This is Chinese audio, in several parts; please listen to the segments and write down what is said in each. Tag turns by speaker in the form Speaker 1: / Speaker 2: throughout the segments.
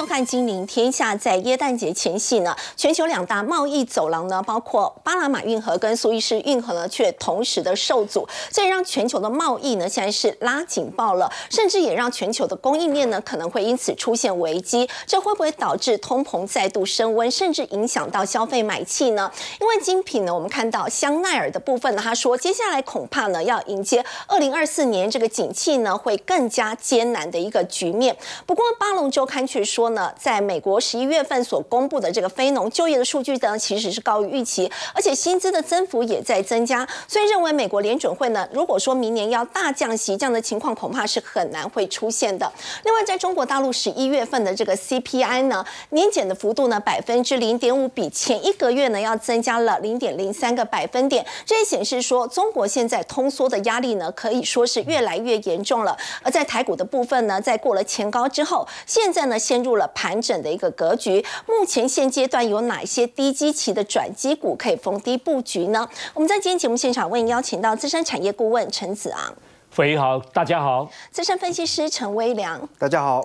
Speaker 1: 收看《金陵天下》。在耶诞节前夕呢，全球两大贸易走廊呢，包括巴拿马运河跟苏伊士运河呢，却同时的受阻，这让全球的贸易呢，现在是拉警报了，甚至也让全球的供应链呢，可能会因此出现危机。这会不会导致通膨再度升温，甚至影响到消费买气呢？因为精品呢，我们看到香奈儿的部分呢，他说接下来恐怕呢，要迎接二零二四年这个景气呢，会更加艰难的一个局面。不过巴龙周刊却说呢，在美国十一月份所公布的这个非农就业的数据呢，其实是高于预期，而且薪资的增幅也在增加，所以认为美国联准会呢，如果说明年要大降息，这样的情况恐怕是很难会出现的。另外，在中国大陆十一月份的这个 CPI 呢，年减的幅度呢百分之零点五，比前一个月呢要增加了零点零三个百分点，这也显示说中国现在通缩的压力呢，可以说是越来越严重了。而在台股的部分呢，在过了前高之后，现在呢陷入了盘整的一个格局。目前现阶段有哪些低基期的转机股可以逢低布局呢？我们在今天节目现场为您邀请到资深产业顾问陈子昂，
Speaker 2: 飞好，大家好；
Speaker 1: 资深分析师陈威良，
Speaker 3: 大家好；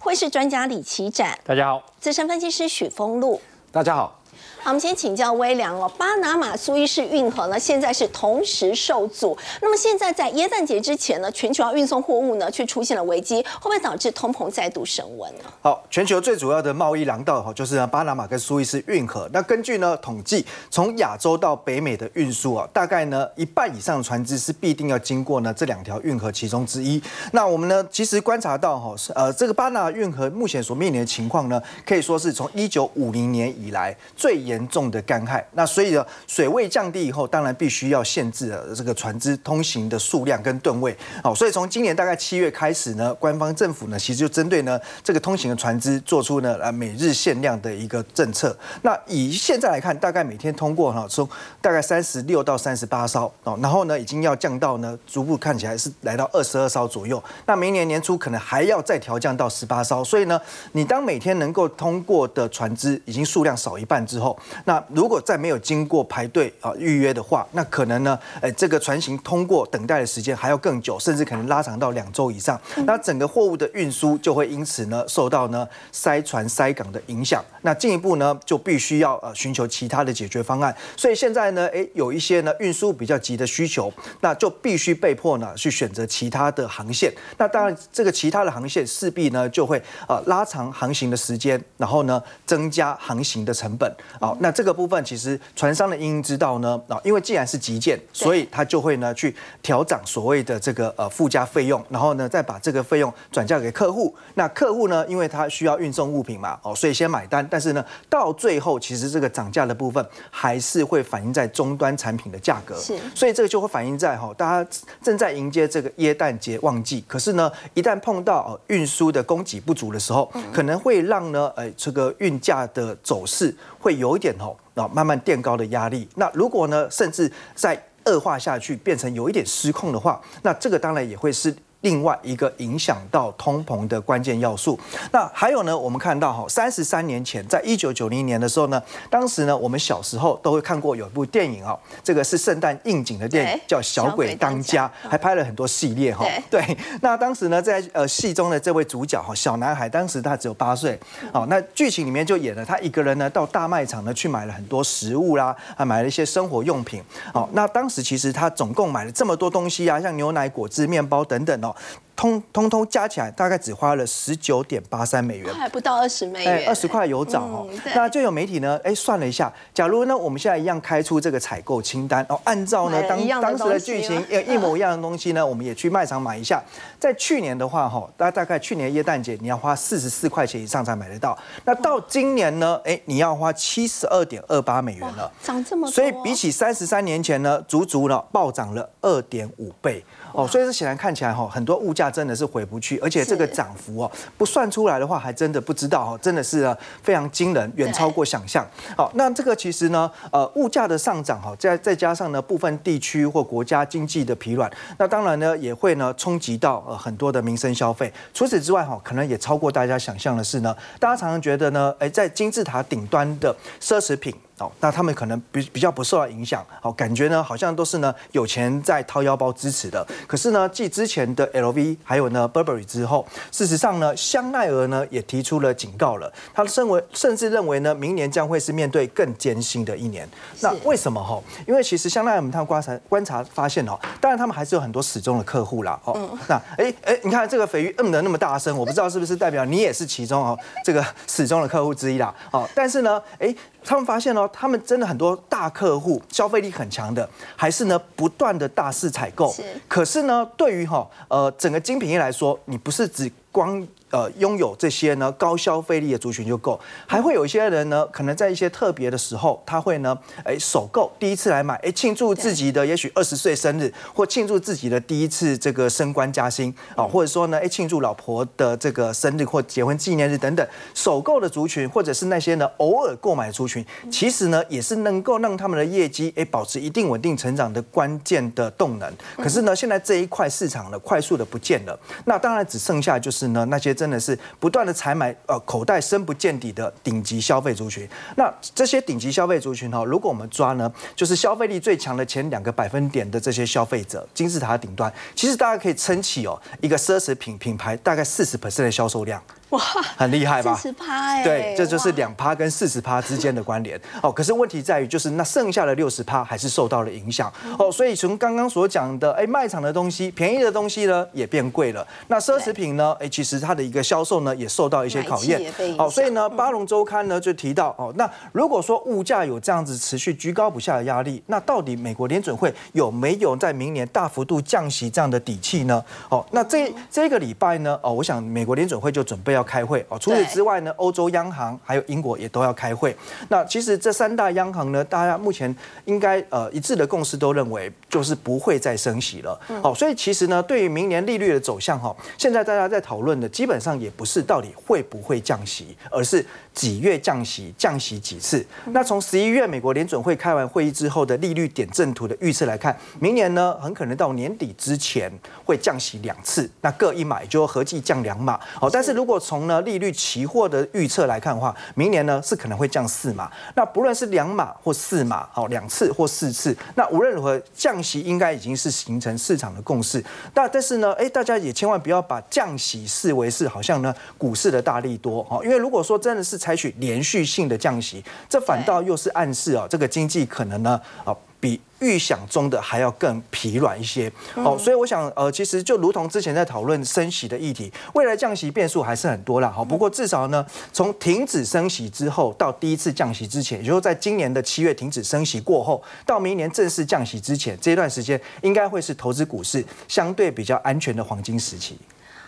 Speaker 1: 汇市专家李奇展，
Speaker 2: 大家好；
Speaker 1: 资深分析师许峰路，
Speaker 3: 大家好。
Speaker 1: 好，我们先请教微良哦。巴拿马苏伊士运河呢，现在是同时受阻。那么现在在耶诞节之前呢，全球要运送货物呢，却出现了危机，会不会导致通膨再度升温呢？
Speaker 3: 好，全球最主要的贸易廊道哈，就是呢巴拿马跟苏伊士运河。那根据呢统计，从亚洲到北美的运输啊，大概呢一半以上的船只是必定要经过呢这两条运河其中之一。那我们呢其实观察到哈，呃这个巴拿运河目前所面临的情况呢，可以说是从一九五零年以来最严。严重的干旱，那所以呢，水位降低以后，当然必须要限制了这个船只通行的数量跟吨位。好，所以从今年大概七月开始呢，官方政府呢，其实就针对呢这个通行的船只做出呢呃每日限量的一个政策。那以现在来看，大概每天通过哈从大概三十六到三十八艘哦，然后呢已经要降到呢逐步看起来是来到二十二艘左右。那明年年初可能还要再调降到十八艘。所以呢，你当每天能够通过的船只已经数量少一半之后，那如果再没有经过排队啊预约的话，那可能呢，哎，这个船型通过等待的时间还要更久，甚至可能拉长到两周以上。那整个货物的运输就会因此呢受到呢塞船塞港的影响。那进一步呢就必须要呃寻求其他的解决方案。所以现在呢，诶，有一些呢运输比较急的需求，那就必须被迫呢去选择其他的航线。那当然，这个其他的航线势必呢就会呃拉长航行的时间，然后呢增加航行的成本。好，那这个部分其实船商的应知道呢，啊，因为既然是急件，所以他就会呢去调涨所谓的这个呃附加费用，然后呢再把这个费用转嫁给客户。那客户呢，因为他需要运送物品嘛，哦，所以先买单。但是呢，到最后其实这个涨价的部分还是会反映在终端产品的价格。
Speaker 1: 是，
Speaker 3: 所以这个就会反映在哈，大家正在迎接这个耶诞节旺季，可是呢，一旦碰到运输的供给不足的时候，可能会让呢，呃，这个运价的走势会有一点哦。那，慢慢垫高的压力。那如果呢，甚至在恶化下去，变成有一点失控的话，那这个当然也会是。另外一个影响到通膨的关键要素，那还有呢？我们看到哈，三十三年前，在一九九零年的时候呢，当时呢，我们小时候都会看过有一部电影哦，这个是圣诞应景的电影，叫《小鬼当家》，还拍了很多系列哈。对，那当时呢，在呃戏中的这位主角哈，小男孩，当时他只有八岁，哦，那剧情里面就演了他一个人呢，到大卖场呢去买了很多食物啦，还买了一些生活用品。哦，那当时其实他总共买了这么多东西啊，像牛奶、果汁、面包等等哦。now. 通通通加起来大概只花了十九点八三美元，
Speaker 1: 还不到二十美元，
Speaker 3: 二十块有涨哦。那就有媒体呢，哎，算了一下，假如呢，我们现在一样开出这个采购清单哦，按照呢当当时的剧情 一模一样的东西呢，我们也去卖场买一下。在去年的话哈，大大概去年耶诞节你要花四十四块钱以上才买得到，那到今年呢，哎，你要花七十二点二八美元了，
Speaker 1: 涨这么多，
Speaker 3: 所以比起三十三年前呢，足足呢暴涨了二点五倍。哦，所以这显然看起来哈，很多物价真的是回不去，而且这个涨幅哦，不算出来的话，还真的不知道哦，真的是非常惊人，远超过想象。好，那这个其实呢，呃，物价的上涨哈，再再加上呢，部分地区或国家经济的疲软，那当然呢，也会呢冲击到呃很多的民生消费。除此之外哈，可能也超过大家想象的是呢，大家常常觉得呢，哎，在金字塔顶端的奢侈品。哦，那他们可能比比较不受到影响，哦，感觉呢好像都是呢有钱在掏腰包支持的。可是呢，继之前的 LV 还有呢 Burberry 之后，事实上呢，香奈儿呢也提出了警告了，他认为甚至认为呢，明年将会是面对更艰辛的一年。那为什么哈？因为其实香奈儿我们看观察观察发现哦，当然他们还是有很多始终的客户啦。哦，那哎哎，你看这个肥鱼嗯的那么大声，我不知道是不是代表你也是其中哦这个始终的客户之一啦。哦，但是呢，哎。他们发现哦，他们真的很多大客户消费力很强的，还是呢不断的大肆采购。可是呢，对于哈呃整个精品业来说，你不是只光。呃，拥有这些呢高消费力的族群就够，还会有一些人呢，可能在一些特别的时候，他会呢，哎，首购第一次来买，哎，庆祝自己的也许二十岁生日，或庆祝自己的第一次这个升官加薪啊，或者说呢，哎，庆祝老婆的这个生日或结婚纪念日等等，首购的族群，或者是那些呢偶尔购买的族群，其实呢也是能够让他们的业绩哎保持一定稳定成长的关键的动能。可是呢，现在这一块市场呢快速的不见了，那当然只剩下就是呢那些。真的是不断的采买，呃，口袋深不见底的顶级消费族群。那这些顶级消费族群哈，如果我们抓呢，就是消费力最强的前两个百分点的这些消费者，金字塔顶端，其实大家可以撑起哦，一个奢侈品品牌大概四十 percent 的销售量。哇，很厉害吧？
Speaker 1: 四十趴哎，
Speaker 3: 对，这就是两趴跟四十趴之间的关联哦。可是问题在于，就是那剩下的六十趴还是受到了影响哦。所以从刚刚所讲的，哎，卖场的东西便宜的东西呢也变贵了。那奢侈品呢，哎，其实它的一个销售呢也受到一些考验
Speaker 1: 哦。
Speaker 3: 所以呢，巴龙周刊呢就提到哦，那如果说物价有这样子持续居高不下的压力，那到底美国联准会有没有在明年大幅度降息这样的底气呢？哦，那这这个礼拜呢，哦，我想美国联准会就准备要。开会哦，除此之外呢，欧洲央行还有英国也都要开会。那其实这三大央行呢，大家目前应该呃一致的共识都认为，就是不会再升息了。哦，所以其实呢，对于明年利率的走向哈，现在大家在讨论的基本上也不是到底会不会降息，而是几月降息，降息几次。那从十一月美国联准会开完会议之后的利率点阵图的预测来看，明年呢很可能到年底之前会降息两次，那各一码就合计降两码。好，但是如果从呢利率期货的预测来看的话，明年呢是可能会降四码。那不论是两码或四码，好两次或四次，那无论如何降息应该已经是形成市场的共识。但但是呢，哎，大家也千万不要把降息视为是好像呢股市的大力多哦，因为如果说真的是采取连续性的降息，这反倒又是暗示啊这个经济可能呢啊。比预想中的还要更疲软一些哦，所以我想，呃，其实就如同之前在讨论升息的议题，未来降息变数还是很多啦。好，不过至少呢，从停止升息之后到第一次降息之前，也就是在今年的七月停止升息过后，到明年正式降息之前，这段时间应该会是投资股市相对比较安全的黄金时期。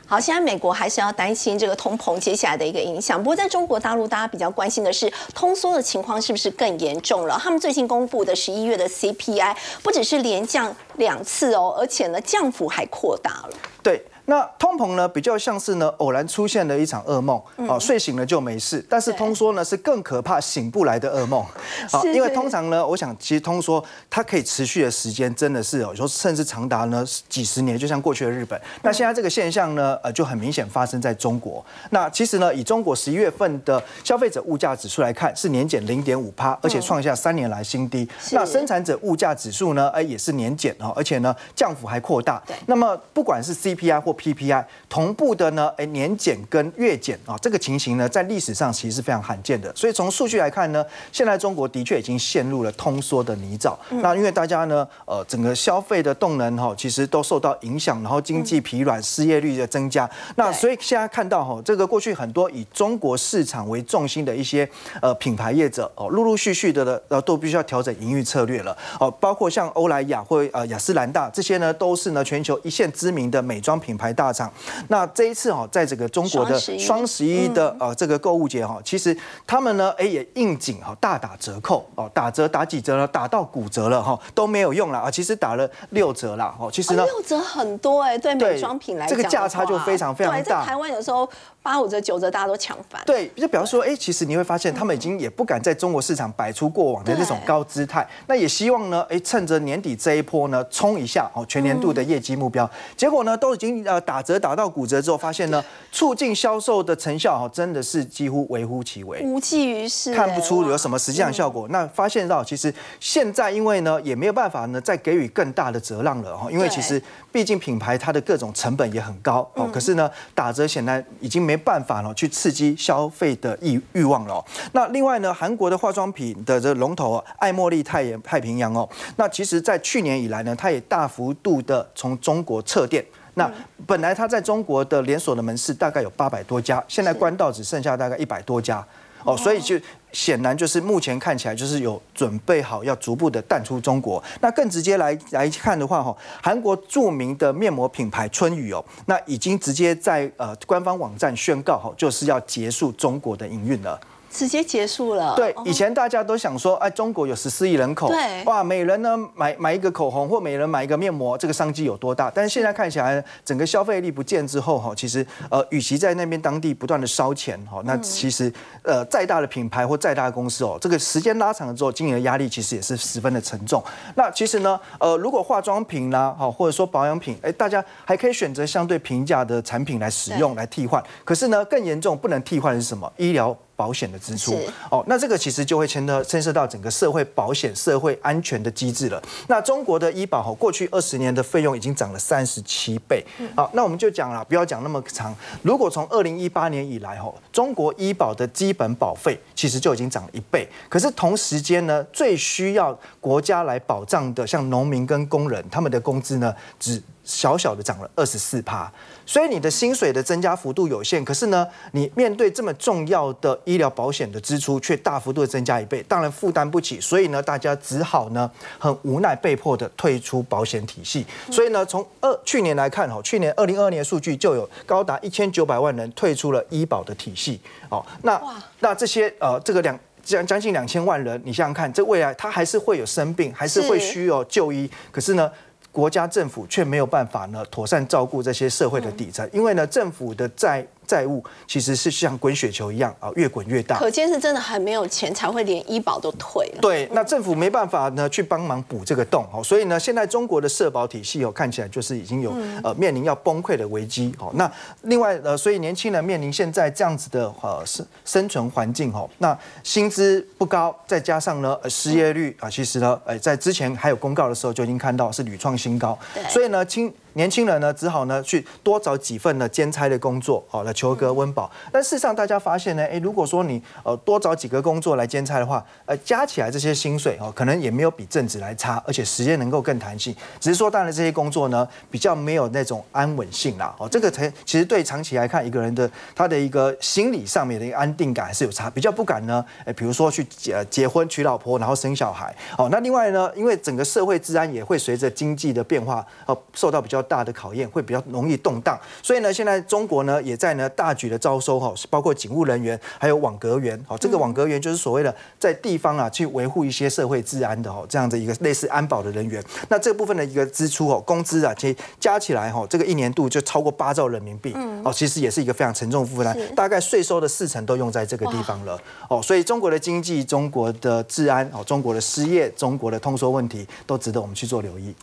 Speaker 1: 好，现在美国还是要担心这个通膨接下来的一个影响。不过，在中国大陆，大家比较关心的是通缩的情况是不是更严重了？他们最近公布的十一月的 CPI 不只是连降两次哦，而且呢降幅还扩大了。
Speaker 3: 对。那通膨呢，比较像是呢偶然出现的一场噩梦，哦，睡醒了就没事。但是通缩呢是更可怕，醒不来的噩梦。
Speaker 1: 啊，
Speaker 3: 因为通常呢，我想其实通缩它可以持续的时间真的是有时候甚至长达呢几十年，就像过去的日本。那现在这个现象呢，呃，就很明显发生在中国。那其实呢，以中国十一月份的消费者物价指数来看，是年减零点五趴，而且创下三年来新低。那生产者物价指数呢，哎，也是年减哦，而且呢降幅还扩大。那么不管是 CPI 或 PPI 同步的呢，哎，年减跟月减啊，这个情形呢，在历史上其实是非常罕见的。所以从数据来看呢，现在中国的确已经陷入了通缩的泥沼。那因为大家呢，呃，整个消费的动能哈，其实都受到影响，然后经济疲软，失业率的增加。那所以现在看到哈，这个过去很多以中国市场为重心的一些呃品牌业者哦，陆陆续续的呃都必须要调整营运策略了哦，包括像欧莱雅或呃雅诗兰黛这些呢，都是呢全球一线知名的美妆品牌大厂。那这一次哈，在这个中国的双十一的呃这个购物节哈，其实他们呢哎也应景哈，大打折扣哦，打折打几折呢？打到骨折了哈，都没有用了啊！其实打了六折了哦，其实呢
Speaker 1: 六折很多哎，对美妆品来
Speaker 3: 讲，这个价差就非常非常大。
Speaker 1: 在台湾有时候八五折九折大家都抢翻。
Speaker 3: 对，就比方说哎，其实你会发现他们已经也不敢在中国市场摆出过往的那种高姿态，那也希望呢哎趁着年底这一波呢冲一下哦全年度的业绩目标，结果呢都已经呃打折。打到骨折之后，发现呢，促进销售的成效哦，真的是几乎微乎其微，
Speaker 1: 无济于事，
Speaker 3: 看不出有什么实际上效。效果。那发现到其实现在因为呢也没有办法呢再给予更大的折让了哈，因为其实毕竟品牌它的各种成本也很高哦。可是呢打折显然已经没办法了去刺激消费的欲欲望了。那另外呢韩国的化妆品的这龙头爱茉莉太太平洋哦，那其实在去年以来呢，它也大幅度的从中国撤店。那本来它在中国的连锁的门市大概有八百多家，现在关到只剩下大概一百多家哦，所以就显然就是目前看起来就是有准备好要逐步的淡出中国。那更直接来来看的话，哈，韩国著名的面膜品牌春雨哦，那已经直接在呃官方网站宣告哈，就是要结束中国的营运了。
Speaker 1: 直接结束了。
Speaker 3: 对，以前大家都想说，哎，中国有十四亿人口，
Speaker 1: 对，
Speaker 3: 哇，每人呢买买一个口红或每人买一个面膜，这个商机有多大？但是现在看起来，整个消费力不见之后，哈，其实呃，与其在那边当地不断的烧钱，哈，那其实呃，再大的品牌或再大的公司哦，这个时间拉长了之后，经营的压力其实也是十分的沉重。那其实呢，呃，如果化妆品啦，哈，或者说保养品，哎，大家还可以选择相对平价的产品来使用来替换。可是呢，更严重不能替换的是什么？医疗。保险的支出哦，那这个其实就会牵涉牵涉到整个社会保险、社会安全的机制了。那中国的医保哈，过去二十年的费用已经涨了三十七倍。好，那我们就讲了，不要讲那么长。如果从二零一八年以来哈，中国医保的基本保费其实就已经涨了一倍。可是同时间呢，最需要国家来保障的，像农民跟工人，他们的工资呢，只小小的涨了二十四趴。所以你的薪水的增加幅度有限，可是呢，你面对这么重要的医疗保险的支出却大幅度的增加一倍，当然负担不起。所以呢，大家只好呢，很无奈被迫的退出保险体系。所以呢，从二去年来看，哈，去年二零二二年数据就有高达一千九百万人退出了医保的体系。哦，那那这些呃，这个两将将近两千万人，你想想看，这未来他还是会有生病，还是会需要就医，可是呢？国家政府却没有办法呢，妥善照顾这些社会的底层，因为呢，政府的债。债务其实是像滚雪球一样啊，越滚越大。
Speaker 1: 可见是真的很没有钱，才会连医保都退了。
Speaker 3: 对，那政府没办法呢，去帮忙补这个洞哦。所以呢，现在中国的社保体系哦，看起来就是已经有呃面临要崩溃的危机哦。那另外呃，所以年轻人面临现在这样子的呃生生存环境哦，那薪资不高，再加上呢失业率啊，其实呢，呃，在之前还有公告的时候就已经看到是屡创新高。所以呢，轻年轻人呢，只好呢去多找几份呢兼差的工作，好来求个温饱。但事实上，大家发现呢，哎，如果说你呃多找几个工作来兼差的话，呃，加起来这些薪水哦，可能也没有比正职来差，而且时间能够更弹性。只是说，当然这些工作呢，比较没有那种安稳性啦。哦，这个才其实对长期来看，一个人的他的一个心理上面的一个安定感还是有差，比较不敢呢，哎，比如说去结结婚娶老婆，然后生小孩。哦，那另外呢，因为整个社会治安也会随着经济的变化，哦，受到比较。大的考验会比较容易动荡，所以呢，现在中国呢也在呢大举的招收哈，包括警务人员，还有网格员，好，这个网格员就是所谓的在地方啊去维护一些社会治安的哈，这样的一个类似安保的人员。那这部分的一个支出哦，工资啊，其实加起来哈，这个一年度就超过八兆人民币，哦，其实也是一个非常沉重负担，大概税收的四成都用在这个地方了，哦，所以中国的经济、中国的治安、哦，中国的失业、中国的通缩问题，都值得我们去做留意。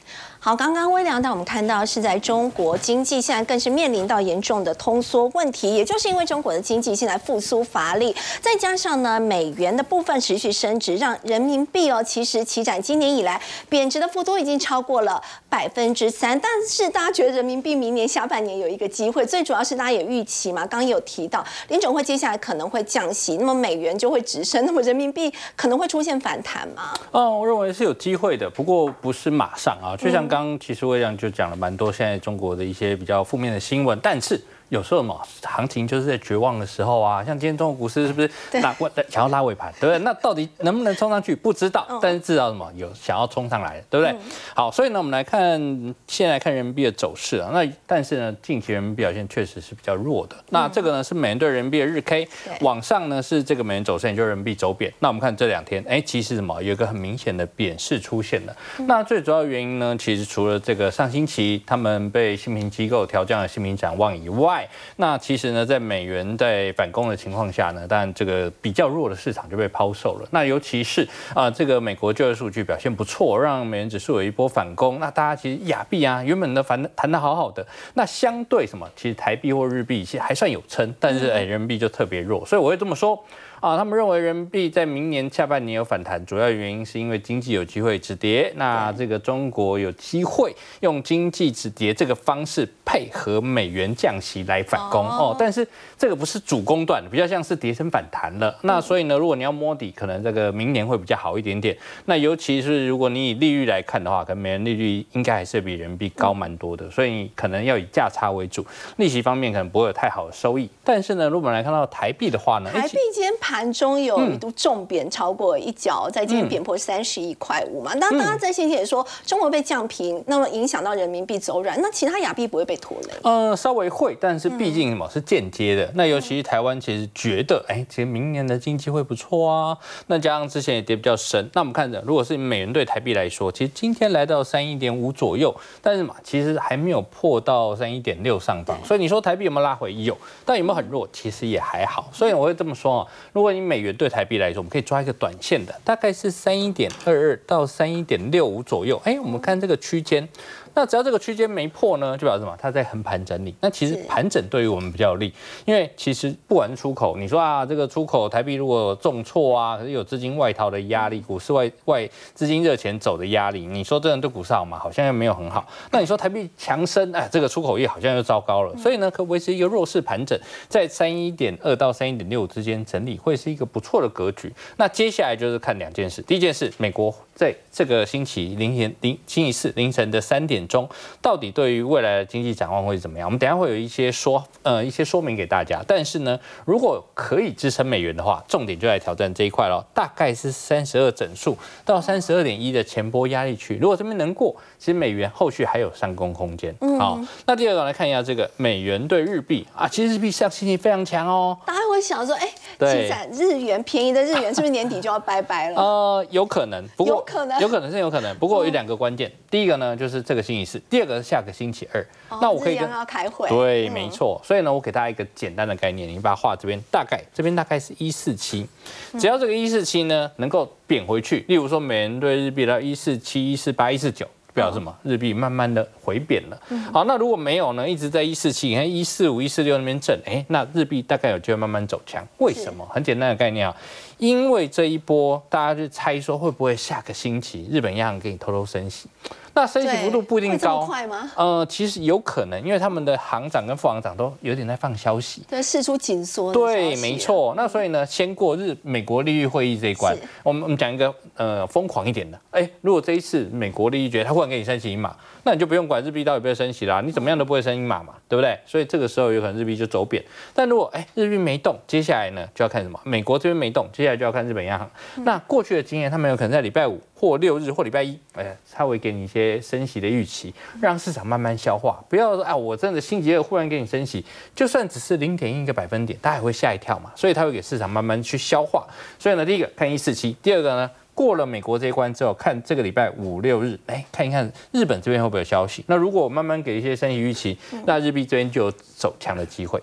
Speaker 1: 好，刚刚微良带我们看到是在中国经济现在更是面临到严重的通缩问题，也就是因为中国的经济现在复苏乏力，再加上呢美元的部分持续升值，让人民币哦其实起展今年以来贬值的幅度已经超过了百分之三。但是大家觉得人民币明年下半年有一个机会，最主要是大家也预期嘛，刚刚有提到联总会接下来可能会降息，那么美元就会直升，那么人民币可能会出现反弹吗？
Speaker 2: 嗯，我认为是有机会的，不过不是马上啊，就像。刚其实我这样就讲了蛮多现在中国的一些比较负面的新闻，但是。有时候嘛，行情就是在绝望的时候啊，像今天中国股市是不是拉想要拉尾盘，对不对？那到底能不能冲上去，不知道。但是至少什么有想要冲上来，对不对？好，所以呢，我们来看，先来看人民币的走势啊。那但是呢，近期人民币表现确实是比较弱的。那这个呢是美元对人民币的日 K，往上呢是这个美元走势，也就是人民币走贬。那我们看这两天，哎，其实什么有一个很明显的贬势出现了。那最主要原因呢，其实除了这个上星期他们被新评机构调降了新评展望以外，那其实呢，在美元在反攻的情况下呢，但这个比较弱的市场就被抛售了。那尤其是啊，这个美国就业数据表现不错，让美元指数有一波反攻。那大家其实亚币啊，原本的反谈的好好的，那相对什么，其实台币或日币其实还算有撑，但是哎，人民币就特别弱。所以我会这么说。啊，他们认为人民币在明年下半年有反弹，主要原因是因为经济有机会止跌。那这个中国有机会用经济止跌这个方式配合美元降息来反攻哦，但是这个不是主攻段，比较像是跌升反弹了。那所以呢，如果你要摸底，可能这个明年会比较好一点点。那尤其是如果你以利率来看的话，可能美元利率应该还是比人民币高蛮多的，所以你可能要以价差为主，利息方面可能不会有太好的收益。但是呢，如果我们来看到台币的话呢，
Speaker 1: 台币今天盘中有一度重贬超过一角，在今天贬破三十一块五嘛。那大家在先前也说中国被降平，那么影响到人民币走软，那其他亚币不会被拖累？
Speaker 2: 呃，稍微会，但是毕竟什么是间接的。那尤其是台湾其实觉得，哎，其实明年的经济会不错啊。那加上之前也跌比较深，那我们看着，如果是美元对台币来说，其实今天来到三一点五左右，但是嘛，其实还没有破到三一点六上方。所以你说台币有没有拉回？有，但有没有很弱？其实也还好。所以我会这么说啊，如如果你美元对台币来说，我们可以抓一个短线的，大概是三一点二二到三一点六五左右。哎，我们看这个区间。那只要这个区间没破呢，就表示什么？它在横盘整理。那其实盘整对于我们比较有利，因为其实不管是出口，你说啊，这个出口台币如果重挫啊，可是有资金外逃的压力，股市外外资金热钱走的压力，你说这样对股市好吗？好像又没有很好。那你说台币强升，哎，这个出口业好像又糟糕了。所以呢，可维持一个弱势盘整，在三一点二到三一点六之间整理，会是一个不错的格局。那接下来就是看两件事，第一件事，美国在这个星期凌晨凌星期四凌晨的三点。钟到底对于未来的经济展望会怎么样？我们等下会有一些说呃一些说明给大家。但是呢，如果可以支撑美元的话，重点就来挑战这一块了，大概是三十二整数到三十二点一的前波压力区。如果这边能过，其实美元后续还有上攻空间。好，那第二个来看一下这个美元对日币啊，其实日币上星期非常强哦。
Speaker 1: 大家会想说，哎，现在日元便宜的日元是不是年底就要拜拜了？
Speaker 2: 呃，有可能，不过
Speaker 1: 有可能，
Speaker 2: 有可能是有可能。不过有两个关键，第一个呢就是这个星期四，第二个是下个星期二。
Speaker 1: 那我可以跟要开会。
Speaker 2: 对，没错。所以呢，我给大家一个简单的概念，你把它画这边，大概这边大概是一四七，只要这个一四七呢能够贬回去，例如说美元对日币到一四七、一四八、一四九。表示什么？日币慢慢的回贬了。好，那如果没有呢？一直在一四七，你看一四五、一四六那边震，哎，那日币大概有机会慢慢走强。为什么？很简单的概念啊，因为这一波大家就猜说会不会下个星期日本央行给你偷偷升息。那升息幅度不一定高，
Speaker 1: 快吗？
Speaker 2: 呃，其实有可能，因为他们的行长跟副行长都有点在放消息，
Speaker 1: 对，释出紧缩。
Speaker 2: 对，没错。那所以呢，先过日美国利率会议这一关，我们我们讲一个呃疯狂一点的，哎，如果这一次美国利率决他忽然给你升息一码，那你就不用管日币到底不会升息啦，你怎么样都不会升一码嘛，对不对？所以这个时候有可能日币就走贬。但如果哎日币没动，接下来呢就要看什么？美国这边没动，接下来就要看日本央行。那过去的经验，他们有可能在礼拜五。或六日或礼拜一，哎，稍微给你一些升息的预期，让市场慢慢消化。不要说啊，我真的星期二忽然给你升息，就算只是零点一个百分点，大家也会吓一跳嘛。所以它会给市场慢慢去消化。所以呢，第一个看一四七，第二个呢，过了美国这一关之后，看这个礼拜五六日，哎，看一看日本这边会不会有消息。那如果慢慢给一些升息预期，那日币这边就有走强的机会。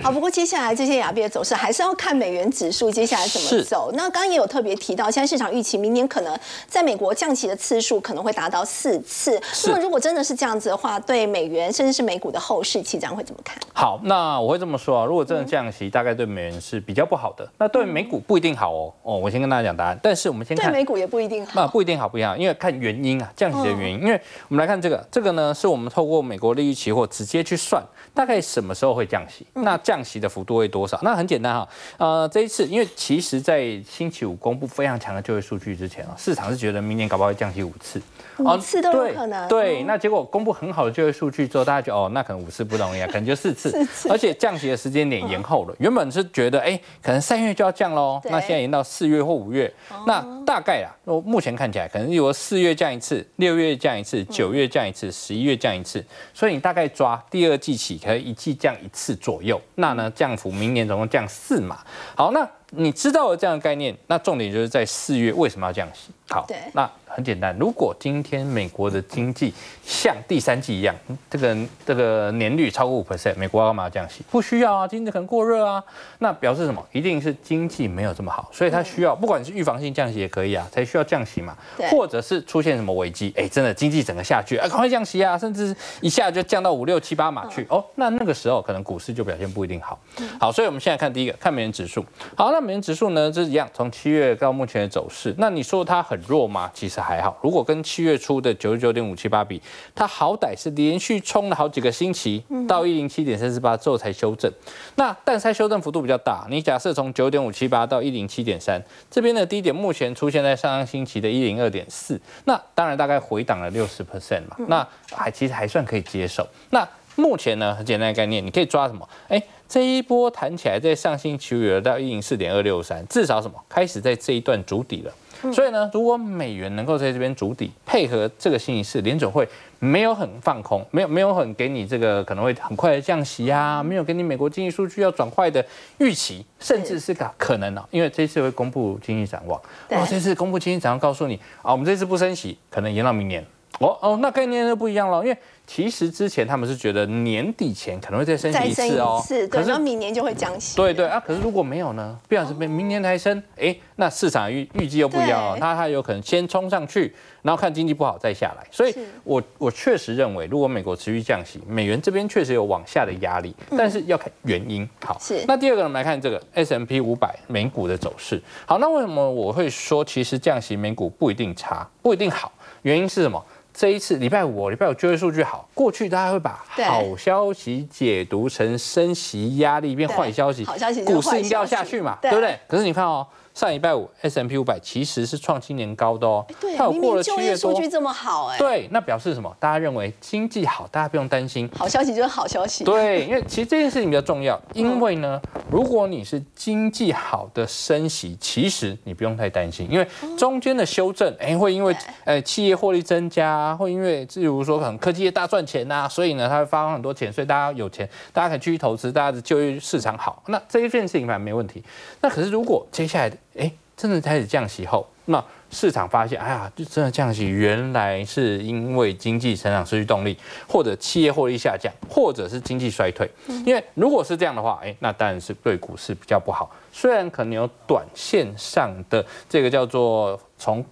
Speaker 1: 好，不过接下来这些亚币的走势还是要看美元指数接下来怎么走。那刚刚也有特别提到，现在市场预期明年可能在美国降息的次数可能会达到四次。那么如果真的是这样子的话，对美元甚至是美股的后市，期长会怎么看？
Speaker 2: 好，那我会这么说啊，如果真的降息，大概对美元是比较不好的。那对美股不一定好哦。哦，我先跟大家讲答案。但是我们先看
Speaker 1: 对美股也不一定好。那
Speaker 2: 不一定好，不一定好，因为看原因啊，降息的原因。因为我们来看这个，这个呢是我们透过美国利率期货直接去算，大概什么时候会降息？那降息的幅度会。多少？那很简单哈，呃，这一次，因为其实在星期五公布非常强的就业数据之前啊，市场是觉得明年搞不好会降息五次，
Speaker 1: 五次都有可能。
Speaker 2: 对，那结果公布很好的就业数据之后，大家就哦，那可能五次不容易啊，可能就四次，而且降息的时间点延后了。原本是觉得哎，可能三月就要降喽，那现在延到四月或五月，那大概啊，目前看起来可能有四月降一次，六月降一次，九月降一次，十一月降一次，所以你大概抓第二季起可以一季降一次左右，那呢降幅。明年总共降四嘛，好，那你知道了这样的概念，那重点就是在四月为什么要降息？好，那。很简单，如果今天美国的经济像第三季一样，这个这个年率超过五 percent，美国要干嘛降息？不需要啊，经济可能过热啊，那表示什么？一定是经济没有这么好，所以它需要，不管是预防性降息也可以啊，才需要降息嘛。或者是出现什么危机，哎，真的经济整个下去，啊，赶快降息啊，甚至一下就降到五六七八码去，哦，那那个时候可能股市就表现不一定好。好，所以我们现在看第一个，看美元指数。好，那那美元指数呢，这一样，从七月到目前的走势，那你说它很弱吗？其实还好。如果跟七月初的九十九点五七八比，它好歹是连续冲了好几个星期，到一零七点三四八之后才修正。那但是它修正幅度比较大。你假设从九点五七八到一零七点三，这边的低点目前出现在上个星期的一零二点四，那当然大概回档了六十 percent 嘛，那还其实还算可以接受。那目前呢，很简单的概念，你可以抓什么？哎，这一波弹起来，在上星期五到一零四点二六三，至少什么？开始在这一段筑底了。所以呢，如果美元能够在这边筑底，配合这个星期四联准会没有很放空，没有没有很给你这个可能会很快的降息啊，没有给你美国经济数据要转坏的预期，甚至是个可能呢，因为这次会公布经济展望，哦，这次公布经济展望告诉你啊，我们这次不升息，可能延到明年。哦哦，那概念就不一样了，因为其实之前他们是觉得年底前可能会再升一次哦，
Speaker 1: 是，可是明年就会降息。
Speaker 2: 对对啊，可是如果没有呢？不然是明明年才升，哎，那市场预预计又不一样哦，那它有可能先冲上去，然后看经济不好再下来。所以，我我确实认为，如果美国持续降息，美元这边确实有往下的压力，但是要看原因。好，
Speaker 1: 是。
Speaker 2: 那第二个，我们来看这个 S M P 五百美股的走势。好，那为什么我会说其实降息美股不一定差，不一定好？原因是什么？这一次礼拜五，礼拜五就业数据好。过去大家会把好消息解读成升息压力变坏消息，
Speaker 1: 好消息
Speaker 2: 股市应该要下去嘛，对不对？可是你看哦。上礼拜五 S M P 五百其实是创新年高的哦，
Speaker 1: 它有过了七月多，数据这么好哎，
Speaker 2: 对，那表示什么？大家认为经济好，大家不用担心。
Speaker 1: 好消息就是好消息。
Speaker 2: 对，因为其实这件事情比较重要，因为呢，如果你是经济好的升息，其实你不用太担心，因为中间的修正，哎，会因为呃企业获利增加，会因为例如说可能科技业大赚钱呐，所以呢，它会发放很多钱，所以大家有钱，大家可以继续投资，大家的就业市场好，那这一件事情反正没问题。那可是如果接下来哎，真的开始降息后，那市场发现，哎呀，就真的降息，原来是因为经济成长失去动力，或者企业获利下降，或者是经济衰退。因为如果是这样的话，哎，那当然是对股市比较不好。虽然可能有短线上的这个叫做从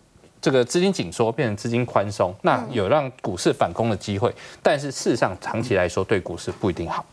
Speaker 2: 这个资金紧缩变成资金宽松，那有让股市反攻的机会，但是事实上长期来说对股市不一定好。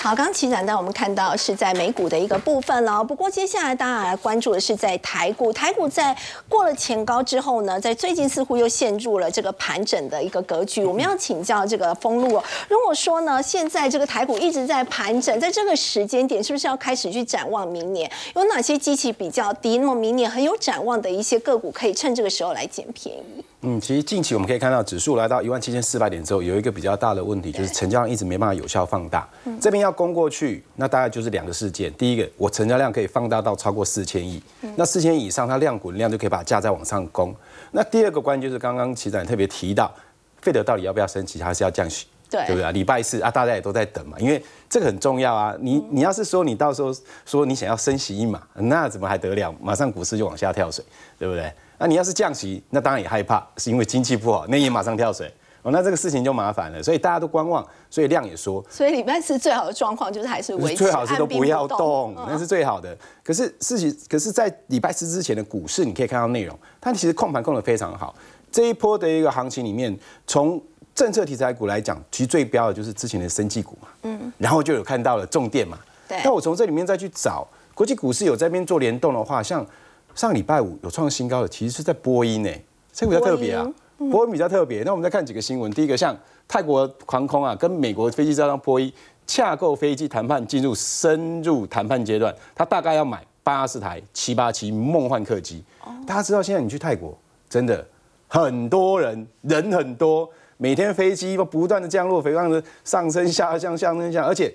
Speaker 1: 好，刚刚齐展带我们看到是在美股的一个部分了。不过接下来大家来关注的是在台股，台股在过了前高之后呢，在最近似乎又陷入了这个盘整的一个格局。我们要请教这个封路，如果说呢，现在这个台股一直在盘整，在这个时间点，是不是要开始去展望明年？有哪些机器比较低，那么明年很有展望的一些个股，可以趁这个时候来捡便宜？
Speaker 4: 嗯，其实近期我们可以看到指数来到一万七千四百点之后，有一个比较大的问题，就是成交量一直没办法有效放大。这边要攻过去，那大概就是两个事件。第一个，我成交量可以放大到超过四千亿，那四千亿以上，它量滚量就可以把价再往上攻。那第二个关键就是刚刚齐展特别提到，费德到底要不要升息，还是要降息？
Speaker 1: 对，
Speaker 4: 对不对啊？礼拜四啊，大家也都在等嘛，因为这个很重要啊。你你要是说你到时候说你想要升息一码，那怎么还得了？马上股市就往下跳水，对不对？那你要是降息，那当然也害怕，是因为经济不好，那也马上跳水哦，那这个事情就麻烦了。所以大家都观望，所以量也说。
Speaker 1: 所以礼拜四最好的状况就是还是维持
Speaker 4: 最好是都不要动，那是最好的。可是事情，可是在礼拜四之前的股市，你可以看到内容，它其实控盘控的非常好。这一波的一个行情里面，从政策题材股来讲，其实最标的就是之前的生技股嘛，嗯，然后就有看到了重电嘛，
Speaker 1: 对。
Speaker 4: 那我从这里面再去找国际股市有在边做联动的话，像。上礼拜五有创新高的，其实是在波音呢，这个比较特别啊。波音比较特别，那我们再看几个新闻。第一个，像泰国航空啊，跟美国飞机造商波音洽购飞机谈判进入深入谈判阶段，他大概要买八十台七八七梦幻客机。大家知道现在你去泰国，真的很多人，人很多，每天飞机不断的降落，不断的上升下降，上升下，而且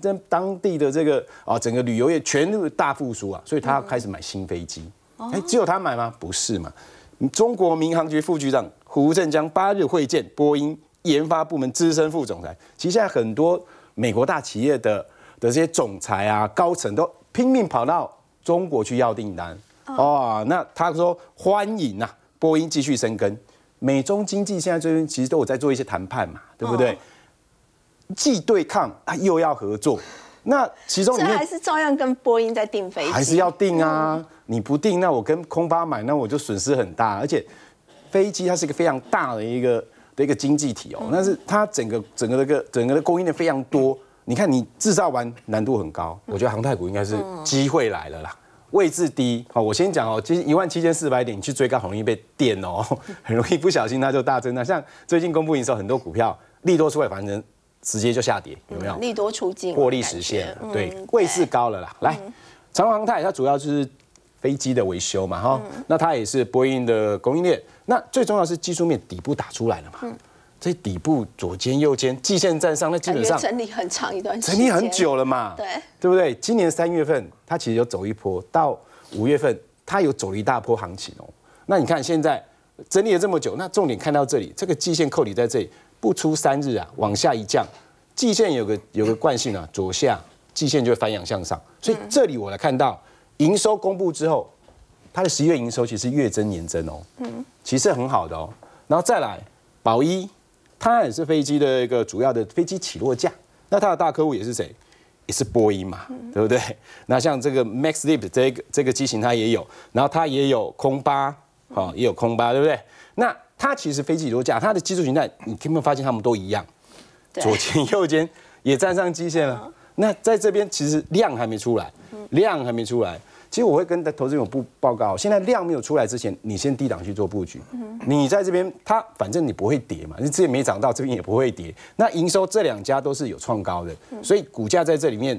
Speaker 4: 在当地的这个啊整个旅游业全部大复苏啊，所以他开始买新飞机。哎，只有他买吗？不是嘛？中国民航局副局长胡振江八日会见波音研发部门资深副总裁。其实现在很多美国大企业的的这些总裁啊、高层都拼命跑到中国去要订单。哦，那他说欢迎呐，波音继续生根。美中经济现在最近其实都有在做一些谈判嘛，对不对？既对抗啊，又要合作。那其中
Speaker 1: 这还是照样跟波音在订飞机，
Speaker 4: 还是要订啊？你不订，那我跟空巴买，那我就损失很大。而且飞机它是一个非常大的一个的一个经济体哦，但是它整个整个的个整个的供应链非常多。你看你制造完难度很高，我觉得航太股应该是机会来了啦。位置低，好，我先讲哦，其实一万七千四百点你去追高很容易被电哦，很容易不小心它就大增。那像最近公布营收，很多股票利多出来，反正直接就下跌，有没有？
Speaker 1: 利多出尽，
Speaker 4: 获利实现，
Speaker 1: 嗯
Speaker 4: 对，位置高了啦。来，长荣航太它主要就是飞机的维修嘛，哈，
Speaker 1: 嗯
Speaker 4: 那它也是波音的供应链。那最重要是技术面底部打出来了嘛，
Speaker 1: 嗯。
Speaker 4: 这底部左肩右肩季线站上，那基本上
Speaker 1: 整理很长一段时间，
Speaker 4: 整理很久了嘛，
Speaker 1: 对，
Speaker 4: 对不对？今年三月份它其实有走一波，到五月份它有走了一大波行情哦。那你看现在整理了这么久，那重点看到这里，这个季线扣底在这里，不出三日啊，往下一降，季线有个有个惯性啊，左下季线就会翻阳向上，所以这里我来看到营收公布之后，它的十一月营收其实月增年增哦，嗯，其实很好的哦。然后再来宝一，它也是飞机的一个主要的飞机起落架，那它的大客户也是谁？也是波音嘛，对不对？那像这个 Max Lip 这个这个机型它也有，然后它也有空巴，好、也有空巴，对不对？那它其实飞机起落架，它的技术形态，你有没有发现它们都一样？
Speaker 1: 对
Speaker 4: 左肩右肩也站上基线了。那在这边其实量还没出来，量还没出来。其实我会跟投资人有报告，现在量没有出来之前，你先低档去做布局。你在这边，它反正你不会跌嘛，你之前没涨到，这边也不会跌。那营收这两家都是有创高的，所以股价在这里面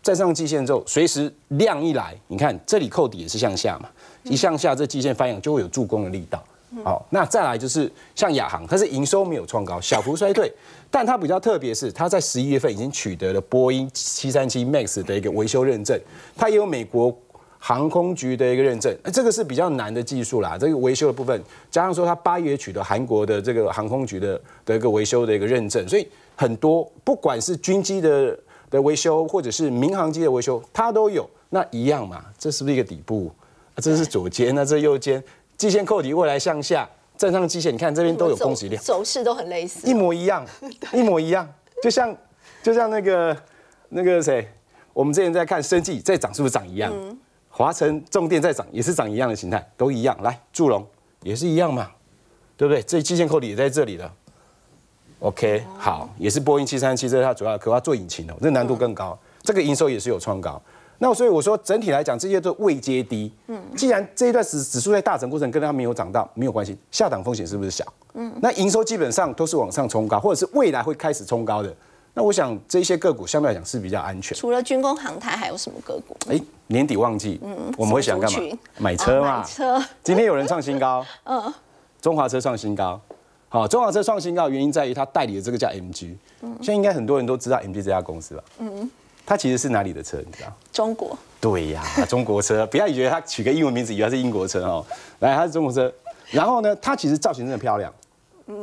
Speaker 4: 站上季线之后，随时量一来，你看这里扣底也是向下嘛，一向下这季线翻扬就会有助攻的力道。好，那再来就是像亚航，它是营收没有创高，小幅衰退，但它比较特别是，它在十一月份已经取得了波音七三七 MAX 的一个维修认证，它也有美国航空局的一个认证，呃这个是比较难的技术啦。这个维修的部分，加上说它八月取得韩国的这个航空局的的一个维修的一个认证，所以很多不管是军机的的维修，或者是民航机的维修，它都有。那一样嘛，这是不是一个底部？啊这是左肩，那这右肩，季线扣底未来向下，站上季线，你看这边都有供给量。
Speaker 1: 走势都很类似，
Speaker 4: 一模一样，一模一样，就像就像那个那个谁，我们之前在看生计在涨，是不是涨一样？华晨重电在涨，也是涨一样的形态，都一样。来，祝融也是一样嘛，对不对？这基线扣底也在这里了。OK，好，也是波音七三七，这是它主要的，可它做引擎的，这难度更高，这个营收也是有创高。那所以我说，整体来讲，这些都未接低。嗯，既然这一段指指数在大涨过程跟它没有涨到，没有关系，下档风险是不是小？嗯，那营收基本上都是往上冲高，或者是未来会开始冲高的。那我想这些个股相对来讲是比较安全。
Speaker 1: 除了军工航太，还有什么个股？
Speaker 4: 哎，年底旺季，我们会想干嘛？买车嘛。
Speaker 1: 哦买车，
Speaker 4: 今天有人创新高，嗯，中华车创新高。好，中华车创新高的原因在于它代理的这个叫 MG，嗯现在应该很多人都知道 MG 这家公司吧？嗯，它其实是哪里的车？你知道？
Speaker 1: 中国
Speaker 4: 对呀，中国车，不要以为它取个英文名字，以为它是英国车哦。来，它是中国车。然后呢，它其实造型真的漂亮，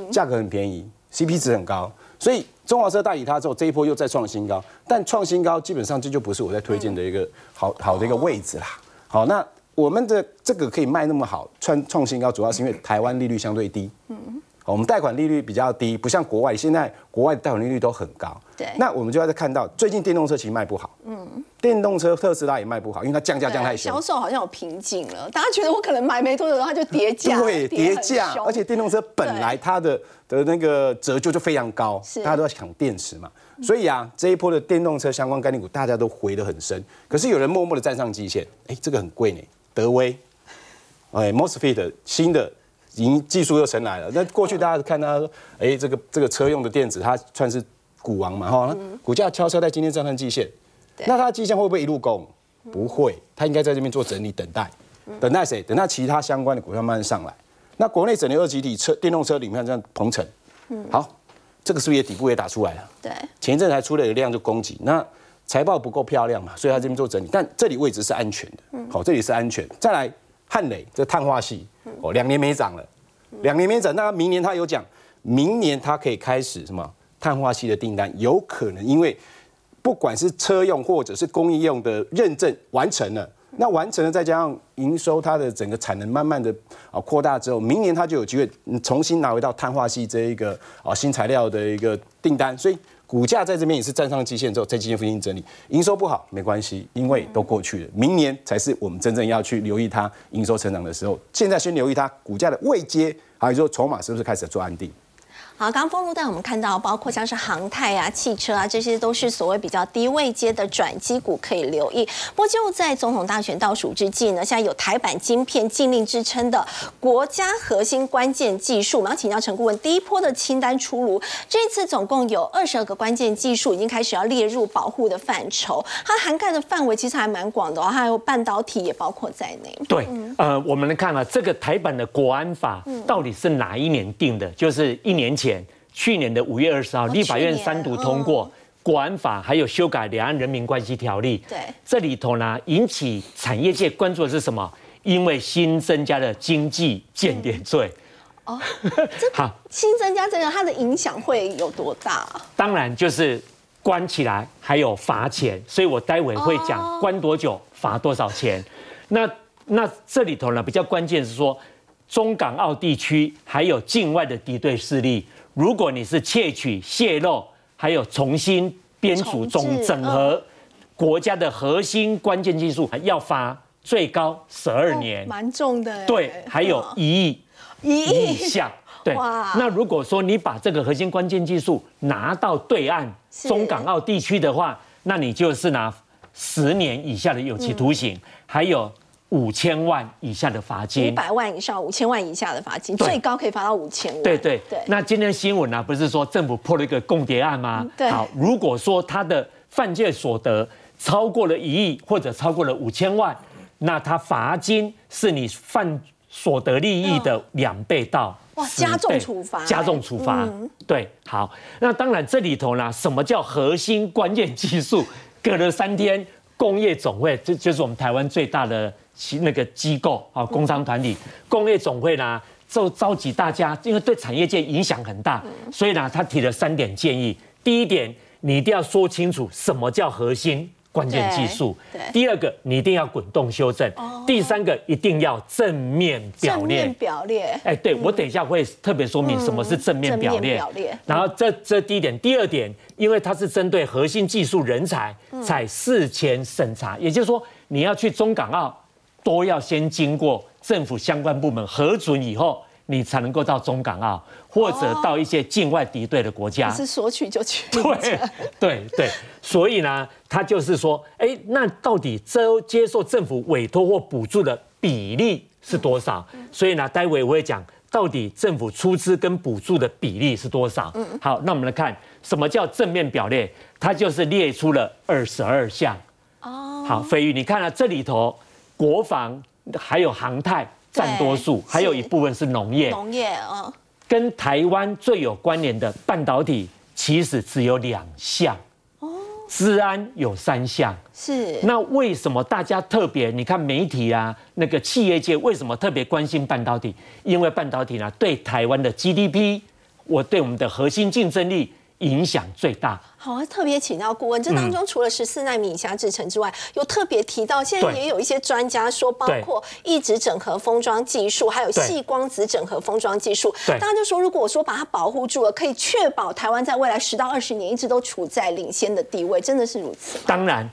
Speaker 4: 价格很便宜，CP 值很高，所以中华车代理它之后，这一波又再创新高。但创新高基本上这就不是我在推荐的一个好好的一个位置啦。好，那我们的这个可以卖那么好，创创新高，主要是因为台湾利率相对低。嗯。我们贷款利率比较低，不像国外，现在国外的贷款利率都很高。
Speaker 1: 对
Speaker 4: 那我们就要再看到，最近电动车其实卖不好。嗯。电动车特斯拉也卖不好，因为它降价降太凶
Speaker 1: 销。售好像有瓶颈了，大家觉得我可能买没多久，它就跌价，
Speaker 4: 对，跌
Speaker 1: 很
Speaker 4: 价，而且电动车本来它的的那个折旧就非常高，
Speaker 1: 是
Speaker 4: 大家都在抢电池嘛，所以啊，这一波的电动车相关概念股大家都回得很深，可是有人默默的站上基线，哎，这个很贵呢，德威，哎，MOSFET 新的。已经技术又成来了，那过去大家看它说，哎，这个这个车用的电子，它算是股王嘛，哈，股价悄悄在今天站上季线，那它的季线会不会一路攻？不会，它应该在这边做整理，等待，等待谁？等待其他相关的股票慢慢上来。那国内整流二级体车电动车里面这样鹏程，好，这个是不是也底部也打出来了？
Speaker 1: 对，
Speaker 4: 前一阵才出了一个量就攻击，那财报不够漂亮嘛，所以它这边做整理，但这里位置是安全的，好，这里是安全。再来汉磊这碳化系，哦，两年没涨了，两年没涨，那明年他有讲，明年它可以开始什么碳化系的订单，有可能因为不管是车用或者是工业用的认证完成了。那完成了，再加上营收，它的整个产能慢慢的啊扩大之后，明年它就有机会重新拿回到碳化系这一个啊新材料的一个订单，所以股价在这边也是站上基线之后，在基线附近整理，营收不好没关系，因为都过去了，明年才是我们真正要去留意它营收成长的时候。现在先留意它股价的位阶，还有说筹码是不是开始做安定。
Speaker 1: 好，刚刚封路带我们看到，包括像是航太啊、汽车啊，这些都是所谓比较低位阶的转机股，可以留意。不过就在总统大选倒数之际呢，现在有台版晶片禁令之称的国家核心关键技术，我们要请教陈顾问，第一波的清单出炉，这次总共有二十二个关键技术已经开始要列入保护的范畴，它涵盖的范围其实还蛮广的哦，还有半导体也包括在内。
Speaker 5: 对，呃，我们来看啊，这个台版的国安法到底是哪一年定的？就是一年前。去年的五月二十号，立法院三读通过国安法，还有修改两岸人民关系条例。
Speaker 1: 对，
Speaker 5: 这里头呢，引起产业界关注的是什么？因为新增加的经济间谍罪。哦，
Speaker 1: 好，新增加这个，它的影响会有多大？
Speaker 5: 当然就是关起来，还有罚钱。所以我待会会讲关多久，罚多少钱。那那这里头呢，比较关键是说，中港澳地区还有境外的敌对势力。如果你是窃取、泄露，还有重新编组、总整合国家的核心关键技术，要罚最高十二年，
Speaker 1: 蛮重的。
Speaker 5: 对，还有一亿
Speaker 1: 一亿？
Speaker 5: 以下。对，那如果说你把这个核心关键技术拿到对岸中港澳地区的话，那你就是拿十年以下的有期徒刑，还有。五千万以下的罚金，
Speaker 1: 五百万以上五千万以下的罚金，最高可以罚到五千万。
Speaker 5: 对对对。那今天新闻呢，不是说政府破了一个共谍案吗？
Speaker 1: 对。
Speaker 5: 好，如果说他的犯罪所得超过了一亿或者超过了五千万，那他罚金是你犯所得利益的两倍到
Speaker 1: 哇，加重处罚，
Speaker 5: 加重处罚。对，好。那当然这里头呢，什么叫核心关键技术？隔了三天，工业总会，这就是我们台湾最大的。其那个机构啊，工商团体、工业总会呢，就召集大家，因为对产业界影响很大，所以呢，他提了三点建议。第一点，你一定要说清楚什么叫核心关键技术。第二个，你一定要滚动修正。第三个，一定要正面表列。正
Speaker 1: 面表列。
Speaker 5: 哎，对我等一下会特别说明什么是正面表列。
Speaker 1: 表列。
Speaker 5: 然后这这第一点，第二点，因为它是针对核心技术人才，才事前审查，也就是说，你要去中港澳。都要先经过政府相关部门核准以后，你才能够到中港澳或者到一些境外敌对的国家。
Speaker 1: 是说去就去。
Speaker 5: 对对对，所以呢，他就是说，哎，那到底接接受政府委托或补助的比例是多少？所以呢，待会我会讲到底政府出资跟补助的比例是多少。嗯。好，那我们来看什么叫正面表列，它就是列出了二十二项。哦。好，飞宇，你看了这里头。国防还有航太占多数，还有一部分是农业。
Speaker 1: 农业，嗯，
Speaker 5: 跟台湾最有关联的半导体其实只有两项。哦，治安有三项。
Speaker 1: 是。
Speaker 5: 那为什么大家特别？你看媒体啊，那个企业界为什么特别关心半导体？因为半导体呢，对台湾的 GDP，我对我们的核心竞争力。影响最大。
Speaker 1: 好啊，特别请到顾问，这当中除了十四纳米以下制程之外，有特别提到，现在也有一些专家说，包括一直整合封装技术，还有细光子整合封装技术。大家就说，如果说把它保护住了，可以确保台湾在未来十到二十年一直都处在领先的地位，真的是如此吗？
Speaker 5: 当然。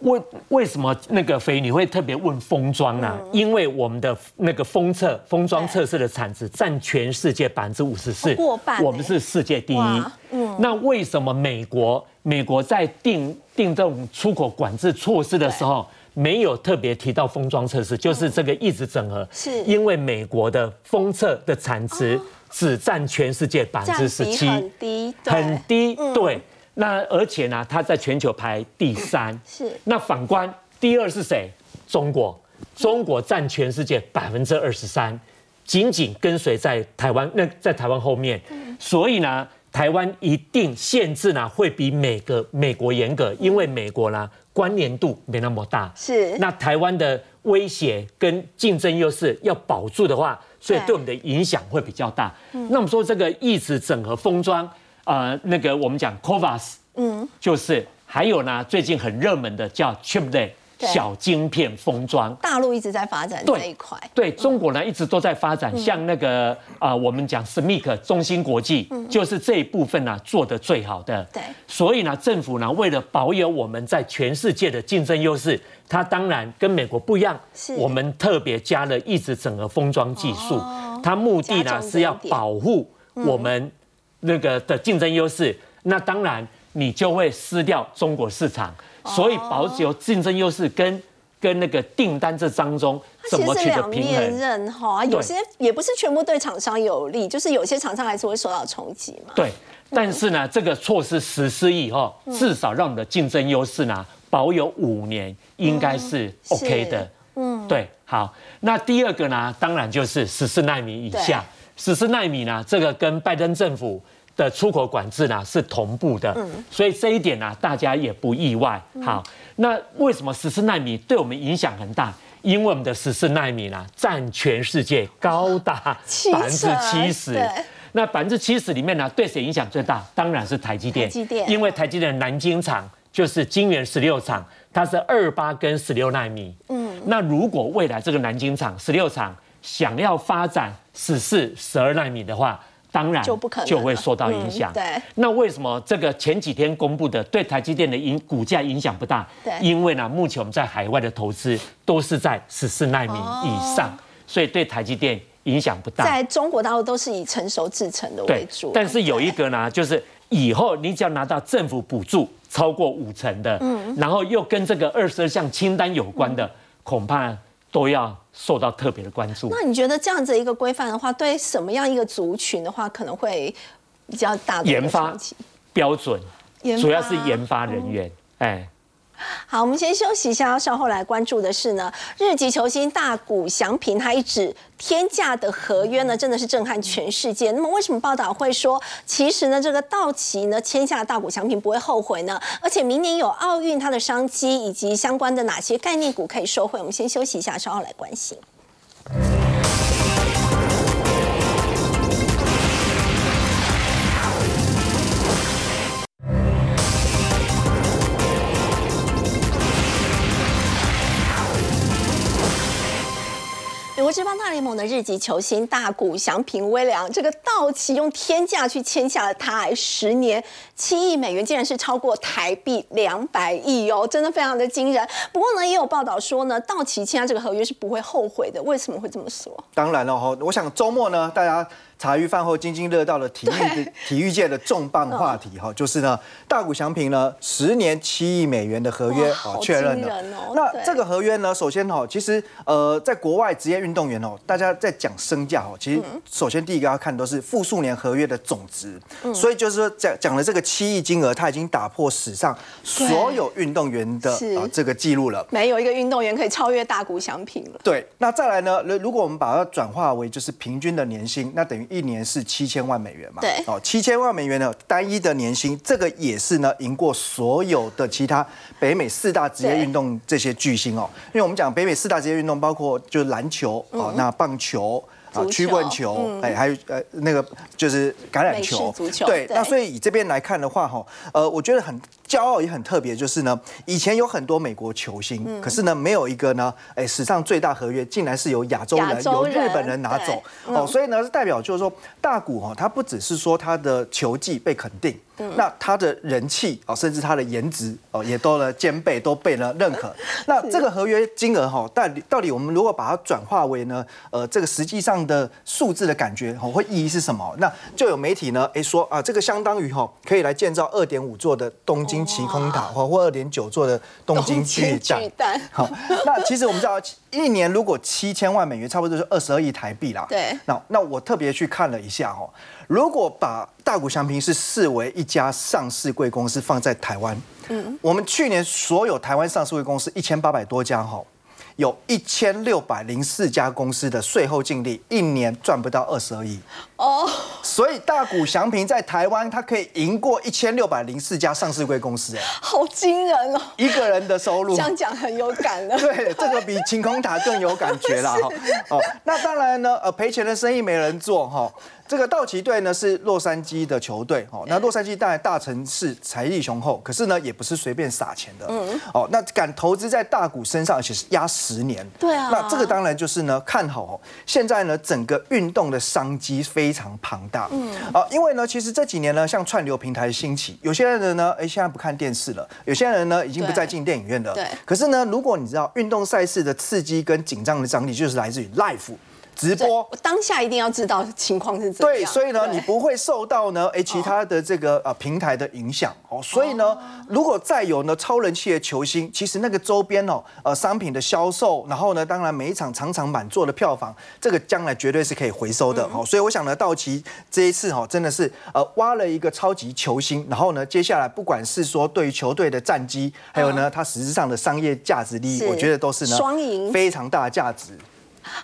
Speaker 5: 为为什么那个飞你会特别问封装呢？因为我们的那个封测封装测试的产值占全世界百分之五十四，
Speaker 1: 过半，
Speaker 5: 我们是世界第一。嗯，那为什么美国美国在定定这种出口管制措施的时候，没有特别提到封装测试？就是这个一直整合，
Speaker 1: 是
Speaker 5: 因为美国的封测的产值只占全世界百分之十七，
Speaker 1: 很低，
Speaker 5: 很低，对。那而且呢，它在全球排第三。
Speaker 1: 是。
Speaker 5: 那反观第二是谁？中国，中国占全世界百分之二十三，紧紧跟随在台湾，那在台湾后面。所以呢，台湾一定限制呢会比美个美国严格，因为美国呢关联度没那么大。
Speaker 1: 是。
Speaker 5: 那台湾的威胁跟竞争优势要保住的话，所以对我们的影响会比较大。那我们说这个一直整合封装。呃，那个我们讲 Covas，嗯，就是还有呢，最近很热门的叫 Chip Day 小晶片封装，
Speaker 1: 大陆一直在发展这一块，
Speaker 5: 对中国呢一直都在发展，像那个啊，我们讲 SMIC 中芯国际，就是这一部分呢做的最好的，
Speaker 1: 对，
Speaker 5: 所以呢，政府呢为了保有我们在全世界的竞争优势，它当然跟美国不一样，
Speaker 1: 是，
Speaker 5: 我们特别加了一直整个封装技术，它目的呢是要保护我们。那个的竞争优势，那当然你就会失掉中国市场。所以保有竞争优势跟跟那个订单这当中怎么取得平衡？
Speaker 1: 刃哈，有些也不是全部对厂商有利，就是有些厂商还是会受到冲击嘛。
Speaker 5: 对，但是呢，这个措施实施以后，至少让我们的竞争优势呢保有五年，应该是 OK 的。嗯，对，好。那第二个呢，当然就是十四纳米以下。十四纳米呢，这个跟拜登政府。的出口管制呢是同步的，所以这一点呢大家也不意外。好，那为什么十四纳米对我们影响很大？因为我们的十四纳米呢占全世界高达 百分之七十。那百分之七十里面呢，对谁影响最大？当然是台积电。
Speaker 1: 台积电，
Speaker 5: 因为台积电南京厂就是晶圆十六厂，它是二八跟十六纳米。嗯，那如果未来这个南京厂十六厂想要发展十四、十二纳米的话，当然就不可能就会受到影响。
Speaker 1: 对，
Speaker 5: 那为什么这个前几天公布的对台积电的影股价影响不大？
Speaker 1: 对，
Speaker 5: 因为呢，目前我们在海外的投资都是在十四纳米以上，所以对台积电影响不大。
Speaker 1: 在中国大陆都是以成熟制成的为主。
Speaker 5: 但是有一个呢，就是以后你只要拿到政府补助超过五成的，嗯，然后又跟这个二十二项清单有关的，恐怕都要。受到特别的关注。
Speaker 1: 那你觉得这样子一个规范的话，对什么样一个族群的话，可能会比较大的
Speaker 5: 研发标准？主要是研发人员，哎。
Speaker 1: 好，我们先休息一下，稍后来关注的是呢，日籍球星大谷翔平他一纸天价的合约呢，真的是震撼全世界。那么为什么报道会说，其实呢，这个道奇呢签下大谷翔平不会后悔呢？而且明年有奥运，它的商机以及相关的哪些概念股可以收回？我们先休息一下，稍后来关心。国职棒大联盟的日籍球星大谷翔平威良，这个道奇用天价去签下了他，十年七亿美元，竟然是超过台币两百亿哦，真的非常的惊人。不过呢，也有报道说呢，道奇签下这个合约是不会后悔的。为什么会这么说？
Speaker 3: 当然了哈，我想周末呢，大家。茶余饭后津津乐道的体育体育界的重磅话题哈，就是呢，大谷翔平呢十年七亿美元的合约啊确认了。那这个合约呢，首先哈，其实呃，在国外职业运动员哦，大家在讲身价哦，其实首先第一个要看都是复数年合约的总值。所以就是说讲讲了这个七亿金额，他已经打破史上所有运动员的啊这个记录了。
Speaker 1: 没有一个运动员可以超越大谷翔平了。
Speaker 3: 对，那再来呢，如如果我们把它转化为就是平均的年薪，那等于。一年是七千万美元嘛？
Speaker 1: 对，
Speaker 3: 哦，七千万美元的单一的年薪，这个也是呢，赢过所有的其他北美四大职业运动这些巨星哦。因为我们讲北美四大职业运动，包括就是篮球哦，那棒球。啊，曲棍球，哎，还有呃，那个就是橄榄球，对。那所以以这边来看的话，哈，呃，我觉得很骄傲也很特别，就是呢，以前有很多美国球星，可是呢，没有一个呢，哎，史上最大合约竟然是由亚洲人、由日本人拿走，哦，所以呢，是代表就是说，大谷哈，他不只是说他的球技被肯定。那他的人气哦，甚至他的颜值哦，也都呢兼备，都被呢认可。那这个合约金额哈，到底到底我们如果把它转化为呢，呃，这个实际上的数字的感觉哦，会意义是什么？那就有媒体呢，哎说啊，这个相当于哈，可以来建造二点五座的东京晴空塔，或或二点九座的东京巨蛋。好，那其实我们知道，一年如果七千万美元，差不多就是二十二亿台币啦。
Speaker 1: 对。
Speaker 3: 那那我特别去看了一下哦。如果把大谷祥平是视为一家上市贵公司放在台湾，嗯，我们去年所有台湾上市贵公司一千八百多家哈，有一千六百零四家公司的税后净利一年赚不到二十二亿。哦，所以大股祥平在台湾他可以赢过一千六百零四家上市贵公司，哎，
Speaker 1: 好惊人哦，
Speaker 3: 一个人的收入。
Speaker 1: 这样讲很有感了，
Speaker 3: 对，这个比晴空塔更有感觉啦哈，哦，那当然呢，呃，赔钱的生意没人做哈。这个道奇队呢是洛杉矶的球队，哦，那洛杉矶当然大城市财力雄厚，可是呢也不是随便撒钱的，嗯，哦，那敢投资在大股身上，而且是压十年，
Speaker 1: 对啊，
Speaker 3: 那这个当然就是呢看好哦，现在呢整个运动的商机非常庞大，嗯，啊，因为呢其实这几年呢像串流平台兴起，有些人呢哎现在不看电视了，有些人呢已经不再进电影院了，
Speaker 1: 对，
Speaker 3: 可是呢如果你知道运动赛事的刺激跟紧张的张力，就是来自于 live。直播。
Speaker 1: 我当下一定要知道情况是怎样
Speaker 3: 对，所以呢，你不会受到呢，哎，其他的这个呃平台的影响哦。所以呢，如果再有呢超人气的球星，其实那个周边哦，呃商品的销售，然后呢，当然每一场场场满座的票房，这个将来绝对是可以回收的哦。所以我想呢，道奇这一次哈，真的是呃挖了一个超级球星，然后呢，接下来不管是说对于球队的战绩，还有呢，它实质上的商业价值利益，我觉得都是呢
Speaker 1: 双赢
Speaker 3: 非常大的价值。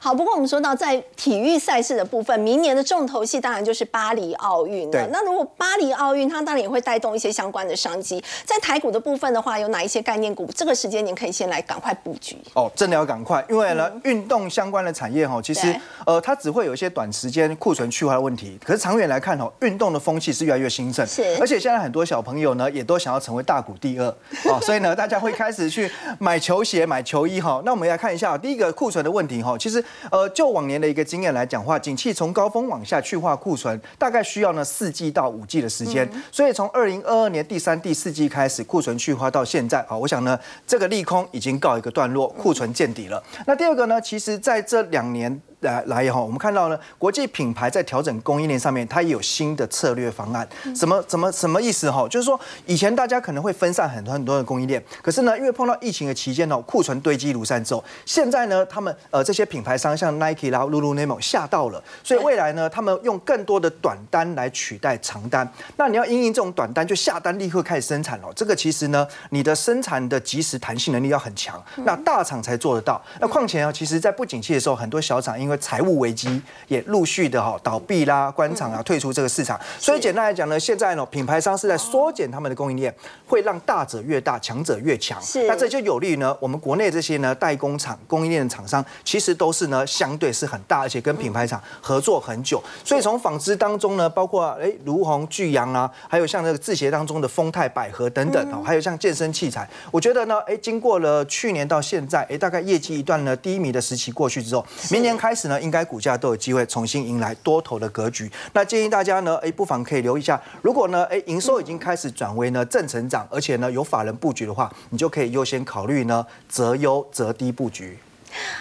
Speaker 1: 好，不过我们说到在体育赛事的部分，明年的重头戏当然就是巴黎奥运了。那如果巴黎奥运，它当然也会带动一些相关的商机。在台股的部分的话，有哪一些概念股？这个时间您可以先来赶快布局。
Speaker 3: 哦，真的要赶快，因为呢，运动相关的产业哈，其实呃，它只会有一些短时间库存去化的问题，可是长远来看哦，运动的风气是越来越兴盛，
Speaker 1: 是
Speaker 3: 而且现在很多小朋友呢，也都想要成为大股第二哦，所以呢，大家会开始去买球鞋、买球衣哈。那我们来看一下第一个库存的问题哈，其实呃，就往年的一个经验来讲话，景气从高峰往下去化库存，大概需要呢四季到五季的时间，所以从二零二二年第三、第四季开始，库存去化到现在啊，我想呢，这个利空已经告一个段落，库存见底了。那第二个呢，其实在这两年。来来哈，我们看到呢，国际品牌在调整供应链上面，它也有新的策略方案。什么怎么什么意思哈？就是说以前大家可能会分散很多很多的供应链，可是呢，因为碰到疫情的期间呢，库存堆积如山之后，现在呢，他们呃这些品牌商像 Nike 啦、Lululemon 吓到了，所以未来呢，他们用更多的短单来取代长单。那你要因应这种短单，就下单立刻开始生产了。这个其实呢，你的生产的及时弹性能力要很强，那大厂才做得到。那况且啊，其实在不景气的时候，很多小厂因为财务危机也陆续的哈倒闭啦、关厂啊、退出这个市场。所以简单来讲呢，现在呢，品牌商是在缩减他们的供应链，会让大者越大，强者越强。
Speaker 1: 是。
Speaker 3: 那这就有利于呢，我们国内这些呢代工厂、供应链的厂商，其实都是呢相对是很大，而且跟品牌厂合作很久。所以从纺织当中呢，包括哎如虹、巨阳啊，还有像这个制鞋当中的丰泰、百合等等哦，还有像健身器材，我觉得呢，哎，经过了去年到现在，哎，大概业绩一段呢低迷的时期过去之后，明年开始呢，应该股价都有机会重新迎来多头的格局。那建议大家呢，哎，不妨可以留意一下，如果呢，哎，营收已经开始转为呢正成长，而且呢有法人布局的话，你就可以优先考虑呢择优择低布局。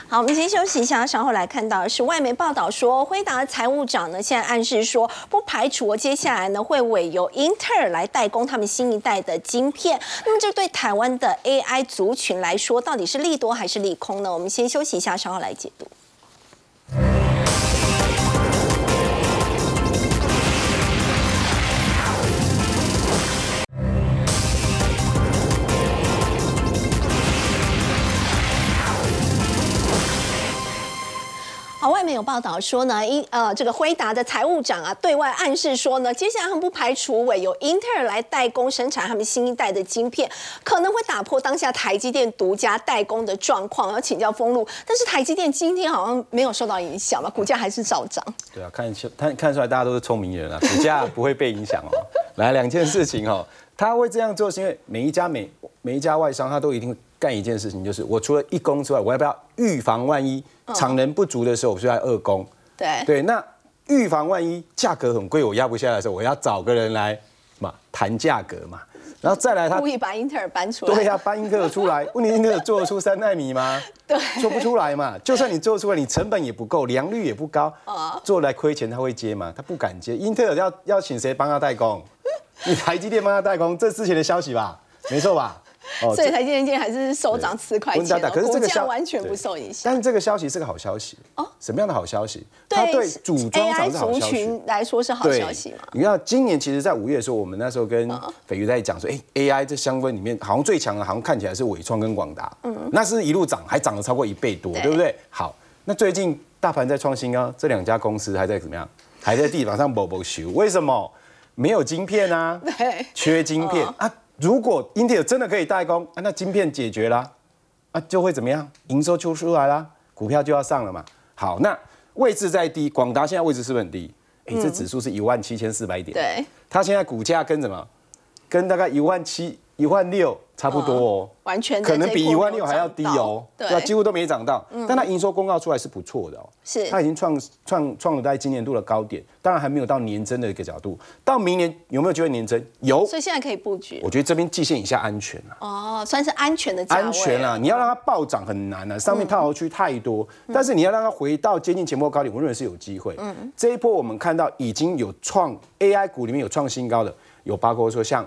Speaker 1: 好，我们先休息一下，稍后来看到是外媒报道说，辉达财务长呢现在暗示说，不排除接下来呢会委由英特尔来代工他们新一代的晶片。那么这对台湾的 AI 族群来说，到底是利多还是利空呢？我们先休息一下，稍后来解读。报道说呢，英呃这个辉达的财务长啊，对外暗示说呢，接下来他们不排除委由英特尔来代工生产他们新一代的晶片，可能会打破当下台积电独家代工的状况。要请教封路，但是台积电今天好像没有受到影响嘛，股价还是照涨。
Speaker 4: 对啊，看出看 看出来大家都是聪明人啊，股价不会被影响哦。来两件事情哦，他会这样做是因为每一家每每一家外商他都一定干一件事情，就是我除了一工之外，我要不要预防万一产能不足的时候，我就要二工。
Speaker 1: 对
Speaker 4: 对，那预防万一价格很贵，我压不下来的时候，我要找个人来嘛谈价格嘛，然后再来他
Speaker 1: 故意把英特尔搬出来。
Speaker 4: 对呀、搬英特尔出来，问题英特尔做得出三纳米吗？
Speaker 1: 对
Speaker 4: 做不出来嘛。就算你做出来，你成本也不够，良率也不高，做来亏钱他会接吗？他不敢接。英特尔要要请谁帮他代工？你台积电帮他代工，这之前的消息吧，没错吧？哦
Speaker 1: 所以台积电今天还是收涨四块钱、
Speaker 4: 可是这个消
Speaker 1: 完全不受影响。
Speaker 4: 但是这个消息是个好消息
Speaker 1: 哦
Speaker 4: 哦。什么样的好消息？它对组装厂
Speaker 1: AI 族
Speaker 4: 是好消息。
Speaker 1: 群来说是好消息嘛？
Speaker 4: 你看，今年其实，在五月的时候，我们那时候跟斐鱼在讲说，哎、a i 这相关里面，好像最强的，好像看起来是伟创跟广达，嗯，那是一路涨，还涨了超过一倍多，
Speaker 1: 对
Speaker 4: 对不对？好，那最近大盘在创新啊，这两家公司还在怎么样？还在地板上 啵啵修，为什么？没有晶片啊，
Speaker 1: 对，
Speaker 4: 缺晶片、啊。如果英特尔真的可以代工啊，那晶片解决啦，啊，就会怎么样？营收就出来啦，股票就要上了嘛。好，那位置再低，广达现在位置是不是很低？哎、这指数是一万七千四百点，
Speaker 1: 对，
Speaker 4: 它现在股价跟什么？跟大概一万七一万六差不多哦，
Speaker 1: 完全
Speaker 4: 可能比一万六还要低哦，
Speaker 1: 对
Speaker 4: 对啊，几乎都没涨到。但它营收公告出来是不错的哦，
Speaker 1: 是
Speaker 4: 它已经创创创了在今年度的高点，当然还没有到年增的一个角度。到明年有没有机会年增？有，
Speaker 1: 所以现在可以布局
Speaker 4: 我觉得这边季线以下安全了。
Speaker 1: 哦，算是安全的
Speaker 4: 安全了！你要让它暴涨很难啊，上面套牢区太多。但是你要让它回到接近前波高点，我认为是有机会。嗯，这一波我们看到已经有创 AI 股里面有创新高的，有包括说像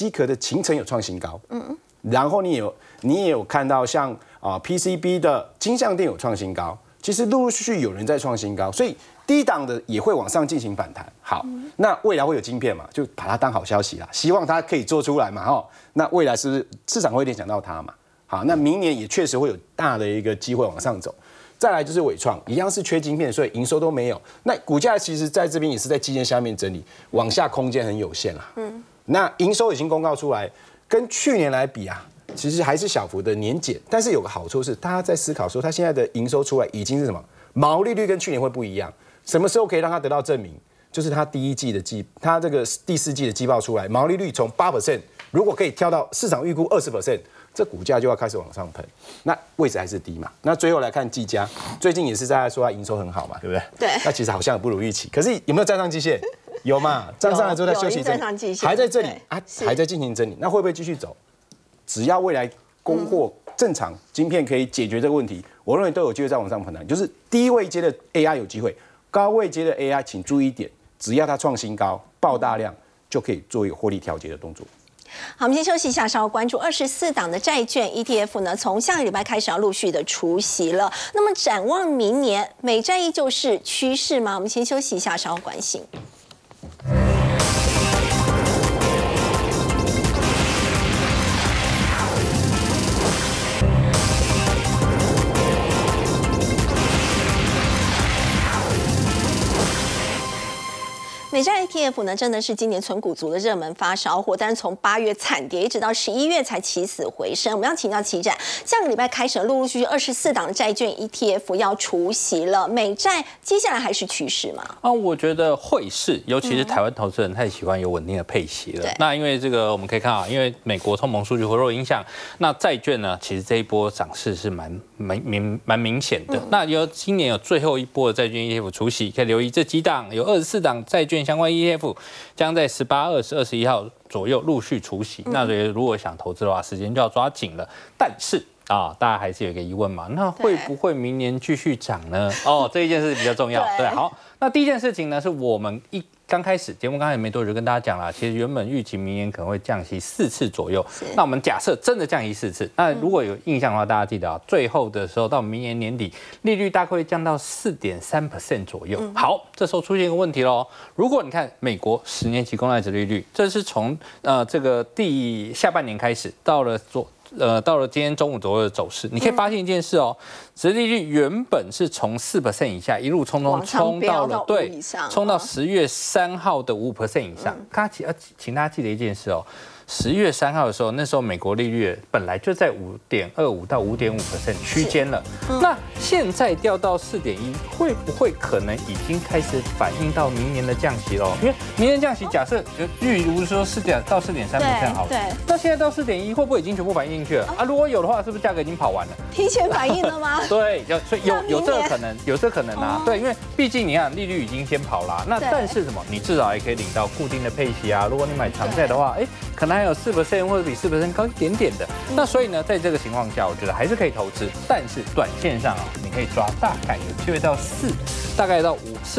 Speaker 4: 机壳的秦城有创新高，嗯，然后你有你也有看到像啊 PCB 的金相电有创新高，其实陆陆续续有人在创新高，所以低档的也会往上进行反弹。好，那未来会有晶片嘛，就把它当好消息啦，希望它可以做出来嘛，哈。那未来是不是市场会联想到它嘛？好，那明年也确实会有大的一个机会往上走。再来就是伟创，一样是缺晶片，所以营收都没有。那股价其实在这边也是在基线下面整理，往下空间很有限啦。嗯，那营收已经公告出来，跟去年来比啊，其实还是小幅的年减。但是有个好处是，大家在思考说，它现在的营收出来已经是什么？毛利率跟去年会不一样。什么时候可以让它得到证明？就是它第一季的季，它这个第四季的季报出来，毛利率从八 percent，如果可以跳到市场预估二十 percent，这股价就要开始往上喷。那位置还是低嘛？那最后来看技嘉，最近也是在说它营收很好嘛，对不对？
Speaker 1: 对
Speaker 4: 那其实好像也不如预期，可是有没有站上季线？有嘛？站上来之后再休息
Speaker 1: 有
Speaker 4: 整
Speaker 1: 站上季线
Speaker 4: 还在这里
Speaker 1: 对
Speaker 4: 啊，还在进行整理，那会不会继续走？只要未来供货正常，晶片可以解决这个问题，我认为都有机会再往上反弹。就是低位阶的 AI 有机会，高位阶的 AI 请注意一点，只要它创新高、爆大量，就可以做一个获利调节的动作。
Speaker 1: 好，我们先休息一下，稍后关注二十四档的债券 ETF 呢，从下个礼拜开始要陆续的除息了。那么展望明年，美债依旧是趋势吗？我们先休息一下，稍后关心。美债 ETF 呢，真的是今年存股族的热门发烧货，但是从八月惨跌，一直到十一月才起死回生。我们要请教齐展，下个礼拜开始，陆陆续续二十四档的债券 ETF 要除息了，美债接下来还是趋势吗？
Speaker 2: 啊，我觉得会是，尤其是台湾投资人太喜欢有稳定的配息了
Speaker 1: 对。
Speaker 2: 那因为这个我们可以看啊，因为美国通膨数据回落影响，那债券呢，其实这一波涨势是蛮蛮明蛮明显的。那有今年有最后一波的债券 ETF 除息，可以留意这几档，有二十四档债券相关 ETF 将在十八、二十、二十一号左右陆续除息。那所以如果想投资的话，时间就要抓紧了。但是啊，大家还是有一个疑问嘛，那会不会明年继续涨呢？哦，这一件事比较重要。
Speaker 1: 对
Speaker 2: 对，好，那第一件事情呢，是我们一刚开始节目刚才没多久就跟大家讲了，其实原本预期明年可能会降息四次左右。那我们假设真的降息四次，那如果有印象的话，大家记得啊，最后的时候到明年年底，利率大概会降到四点三 percent 左右。好，这时候出现一个问题喽，如果你看美国十年期公债值利率，这是从呃这个第下半年开始到了左。呃，到了今天中午左右的走势，你可以发现一件事哦，殖利率原本是从四 percent 以下一路冲冲冲
Speaker 1: 到
Speaker 2: 了对，冲到
Speaker 1: 嗯
Speaker 2: 十月三号的五 percent 以上。大家请呃请大家记得一件事哦，十月三号的时候，那时候美国利率本来就在五点二五到五点五 percent 区间了，那现在掉到四点一，会不会可能已经开始反映到明年的降息喽？因为明年降息，假设呃例如说四点到四点三 percent 好了，
Speaker 1: 对，
Speaker 2: 那现在到四点一，会不会已经全部反映进去了啊？如果有的话，是不是价格已经跑完了？
Speaker 1: 提前反应了吗？
Speaker 2: 对，有所以有有这个可能，有这个可能啊
Speaker 1: 哦。
Speaker 2: 对，因为毕竟你看利率已经先跑啦，那但是什么？你至少也可以领到固定的配息啊。如果你买长债的话，哎，可能还有四 percent 或者比四 percent 高一点点的。
Speaker 1: 嗯
Speaker 2: 那所以呢，在这个情况下，我觉得还是可以投资，但是短线上啊，你可以抓大概有机会到四，大概到五四